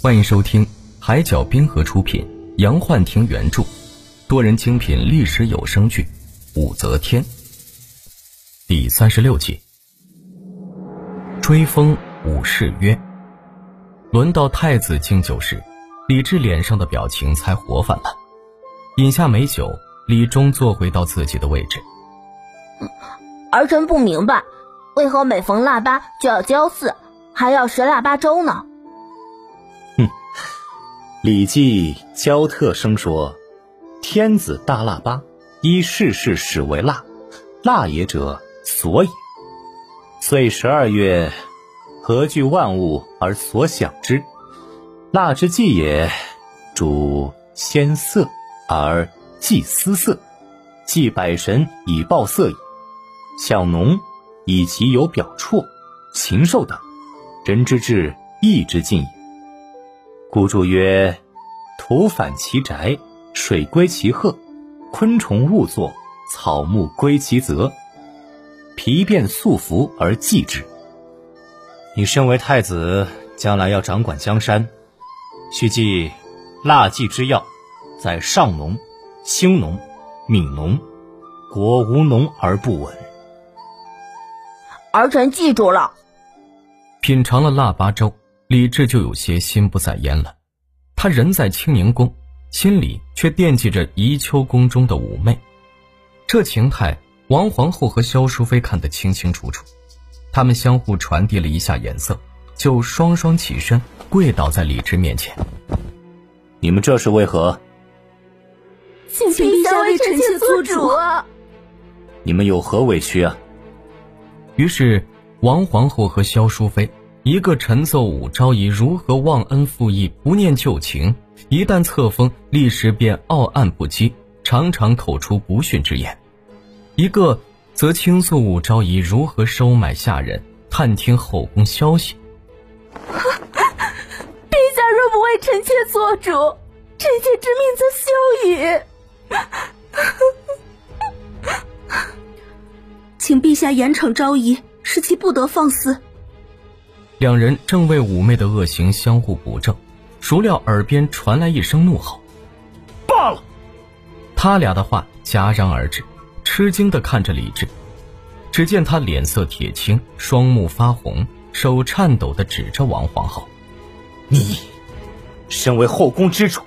欢迎收听海角冰河出品、杨幻听原著、多人精品历史有声剧《武则天》第三十六集。追封武士约，轮到太子敬酒时，李治脸上的表情才活泛了。饮下美酒，李忠坐回到自己的位置。儿臣不明白，为何每逢腊八就要交祀，还要食腊八粥呢？《礼记·交特生》说：“天子大腊八，依世事始为腊，腊也者，所也。岁十二月，何惧万物而所享之？腊之祭也，主先色而祭司色，祭百神以报色矣。”享农，以其有表辍，禽兽等，人之志义之尽也。故注曰：土反其宅，水归其壑，昆虫勿作，草木归其泽，皮变素服而祭之。你身为太子，将来要掌管江山，须记腊祭之要，在上农、兴农、悯农，国无农而不稳。儿臣记住了。品尝了腊八粥，李治就有些心不在焉了。他人在清宁宫，心里却惦记着宜秋宫中的五妹。这情态，王皇后和萧淑妃看得清清楚楚。他们相互传递了一下眼色，就双双起身跪倒在李治面前。你们这是为何？请陛下为臣妾做主啊！你们有何委屈啊？于是，王皇后和萧淑妃，一个陈奏武昭仪如何忘恩负义、不念旧情，一旦册封，立时便傲岸不羁，常常口出不逊之言；一个则倾诉武昭仪如何收买下人、探听后宫消息。陛下若不为臣妾做主，臣妾之命则休矣。请陛下严惩昭仪，使其不得放肆。两人正为妩媚的恶行相互补正，孰料耳边传来一声怒吼：“罢了！”他俩的话戛然而止，吃惊的看着李治。只见他脸色铁青，双目发红，手颤抖的指着王皇后：“你，身为后宫之主，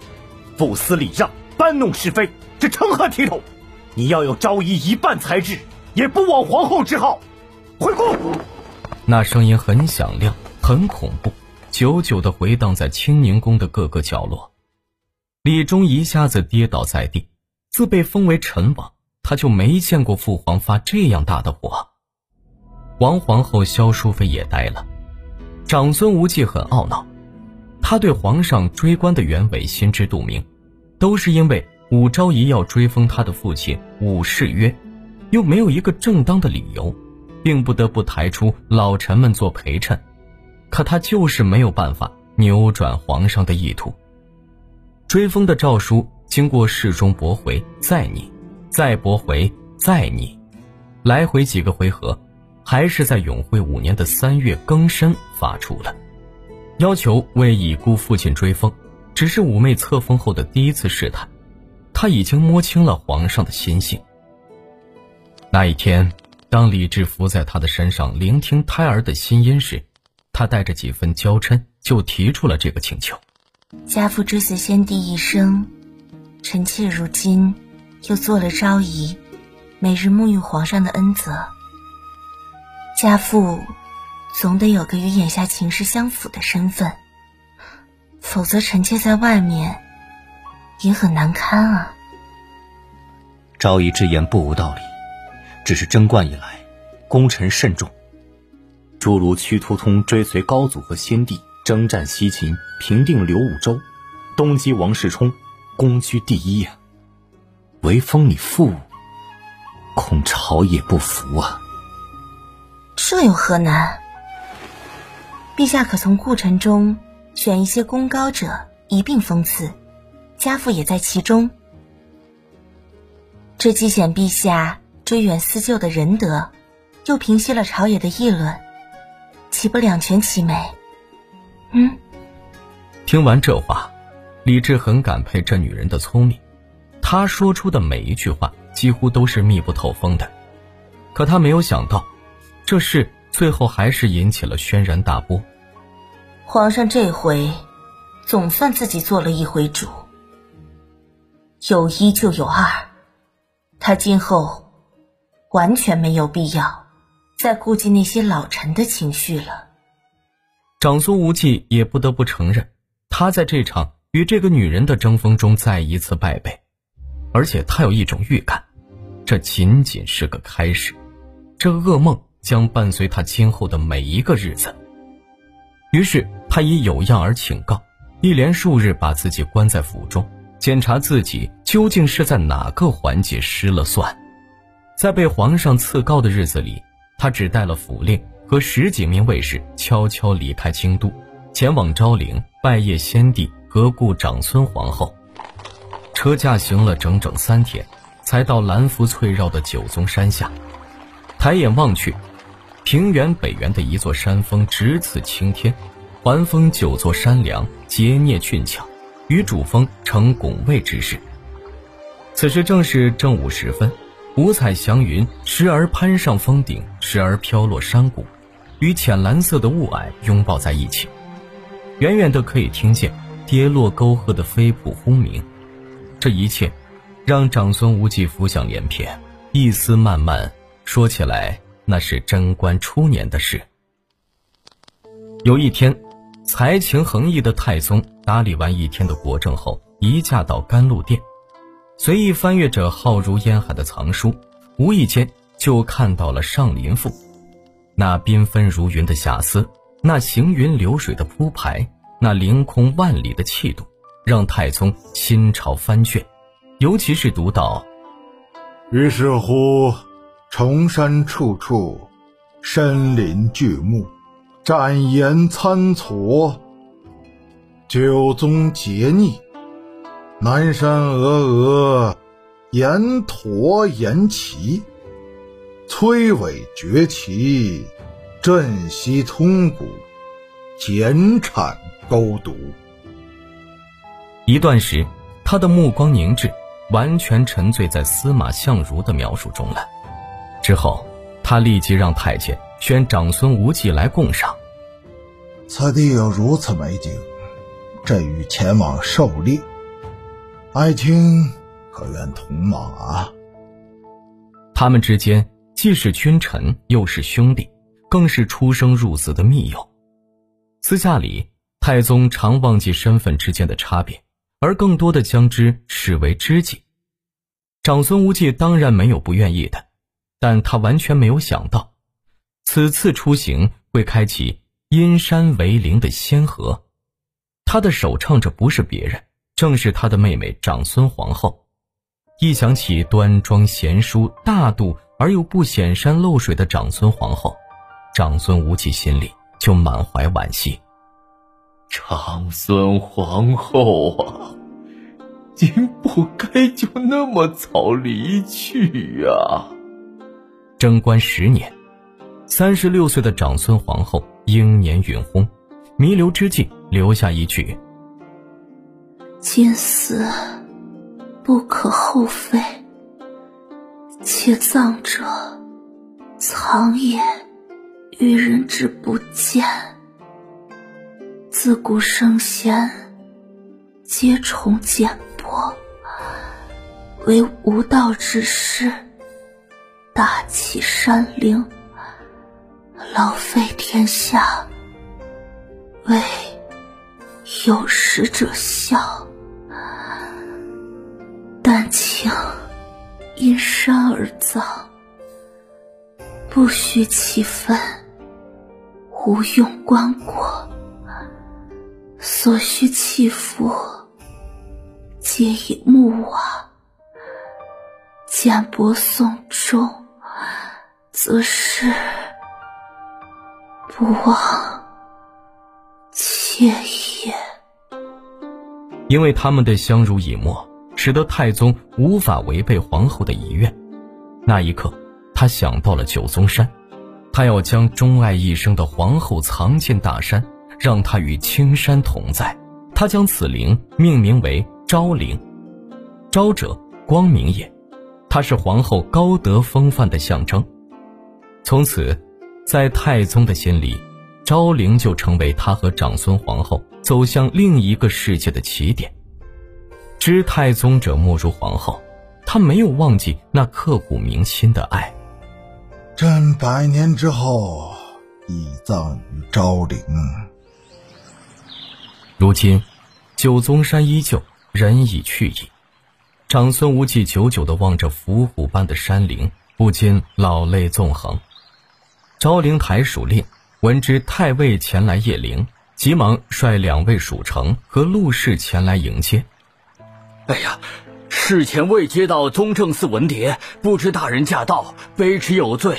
不思礼让，搬弄是非，这成何体统？你要有昭仪一半才智！”也不枉皇后之号，回宫！那声音很响亮，很恐怖，久久的回荡在清宁宫的各个角落。李忠一下子跌倒在地。自被封为陈王，他就没见过父皇发这样大的火。王皇后萧淑妃也呆了。长孙无忌很懊恼，他对皇上追官的原委心知肚明，都是因为武昭仪要追封他的父亲武士约。又没有一个正当的理由，并不得不抬出老臣们做陪衬，可他就是没有办法扭转皇上的意图。追封的诏书经过侍中驳回，再拟，再驳回，再拟，来回几个回合，还是在永徽五年的三月庚申发出了，要求为已故父亲追封。只是五妹册封后的第一次试探，他已经摸清了皇上的心性。那一天，当李治伏在他的身上聆听胎儿的心音时，他带着几分娇嗔，就提出了这个请求。家父追随先帝一生，臣妾如今又做了昭仪，每日沐浴皇上的恩泽。家父总得有个与眼下情势相符的身份，否则臣妾在外面也很难堪啊。昭仪之言不无道理。只是贞观以来，功臣甚重。诸如屈突通追随高祖和先帝征战西秦，平定刘武周，东击王世充，功居第一啊！唯封你父，恐朝野不服啊！这有何难？陛下可从故臣中选一些功高者一并封赐，家父也在其中。这既显陛下。追远思旧的仁德，又平息了朝野的议论，岂不两全其美？嗯。听完这话，李治很感佩这女人的聪明，她说出的每一句话几乎都是密不透风的。可他没有想到，这事最后还是引起了轩然大波。皇上这回总算自己做了一回主，有一就有二，他今后完全没有必要再顾及那些老臣的情绪了。长孙无忌也不得不承认。他在这场与这个女人的争锋中再一次败北，而且他有一种预感，这仅仅是个开始，这噩梦将伴随他今后的每一个日子。于是他以有样而请告，一连数日把自己关在府中，检查自己究竟是在哪个环节失了算。在被皇上赐告的日子里，他只带了府令和十几名卫士，悄悄离开京都。前往昭陵拜谒先帝，和故长孙皇后。车驾行了整整三天，才到蓝福翠绕的九宗山下。抬眼望去，平原北缘的一座山峰直刺青天，环峰九座山梁结孽俊俏，与主峰成拱卫之势。此时正是正午时分，五彩祥云时而攀上峰顶，时而飘落山谷，与浅蓝色的雾霭拥抱在一起。远远的可以听见跌落沟壑的飞瀑轰鸣，这一切让长孙无忌浮想联翩，一丝慢慢说起来，那是贞观初年的事。有一天，才情横溢的太宗打理完一天的国政后，移驾到甘露殿，随意翻阅着浩如烟海的藏书，无意间就看到了上林赋，那缤纷如云的遐思。那行云流水的铺排，那凌空万里的气度，让太宗心潮翻卷。尤其是读到“于是乎，崇山处处，深林巨木，展颜参错，九宗结逆，南山峨峨，岩驼岩奇，崔尾绝奇。”振息通骨，减产勾读。一段时，他的目光凝滞，完全沉醉在司马相如的描述中了。之后，他立即让太监宣长孙无忌来供赏。此地有如此美景，朕欲前往狩猎，爱卿可愿同往啊？他们之间既是君臣，又是兄弟。更是出生入死的密友。私下里，太宗常忘记身份之间的差别，而更多的将之视为知己。长孙无忌当然没有不愿意的，但他完全没有想到，此次出行会开启阴山为陵的先河。他的首唱者不是别人，正是他的妹妹长孙皇后。一想起端庄贤淑、大度而又不显山露水的长孙皇后。长孙无忌心里就满怀惋惜。长孙皇后啊，您不该就那么早离去呀！贞观十年，三十六岁的长孙皇后英年允烘，弥留之际留下一句：“今死不可厚非，且葬者藏也。”愚人之不见，自古圣贤皆崇简薄，唯无道之士大起山陵，劳费天下，为有识者笑。但请因山而葬，不需其分。无用棺椁，所需器服，皆以木瓦。简帛送终，则是不忘妾也。因为他们的相濡以沫，使得太宗无法违背皇后的遗愿。那一刻，他想到了九松山。他要将钟爱一生的皇后藏进大山，让她与青山同在。他他将此陵命名为昭陵。昭者，光明也，它是皇后高德风范的象征。从此，在太宗的心里，昭陵就成为他和长孙皇后走向另一个世界的起点。知太宗者莫如皇后，他没有忘记那刻骨铭心的爱。朕百年之后，已葬于昭陵。如今，九宗山依旧，人已去矣。长孙无忌久久地望着伏虎般的山陵，不禁老泪纵横。昭陵台属令闻知太尉前来谒陵，急忙率两位属丞和陆氏前来迎接。哎呀，事前未接到宗正寺文牒，不知大人驾到，卑职有罪。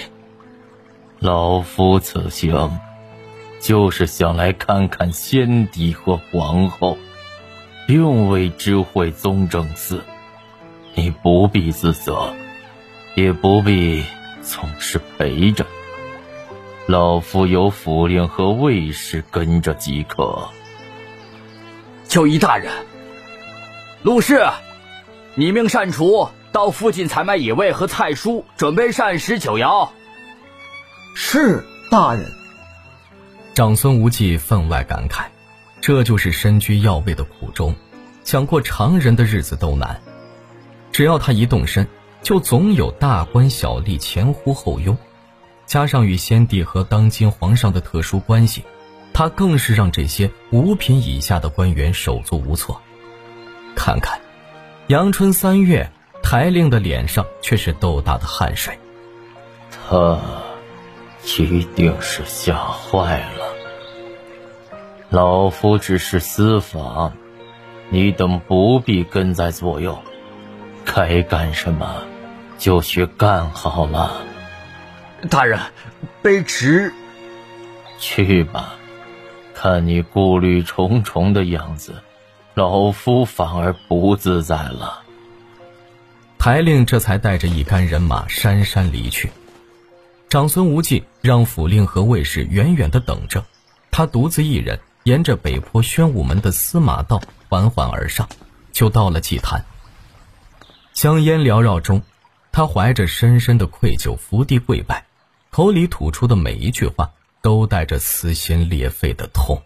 老夫此行，就是想来看看先帝和皇后，并未知会宗正寺。你不必自责，也不必总是陪着。老夫有府令和卫士跟着即可。就依大人。陆氏，你命善厨到附近采买野味和菜蔬，准备膳食酒肴。是大人。长孙无忌分外感慨，这就是身居要位的苦衷，想过常人的日子都难。只要他一动身，就总有大官小吏前呼后拥，加上与先帝和当今皇上的特殊关系，他更是让这些五品以下的官员手足无措。看看，阳春三月，台令的脸上却是豆大的汗水。他一定是吓坏了。老夫只是私访，你等不必跟在左右，该干什么就去干好了。大人，卑职去吧。看你顾虑重重的样子。老夫反而不自在了。台令这才带着一干人马姗姗离去。长孙无忌让府令和卫士远远的等着，他独自一人沿着北坡宣武门的司马道缓缓而上，就到了祭坛。香烟缭绕中，他怀着深深的愧疚伏地跪拜，口里吐出的每一句话都带着撕心裂肺的痛。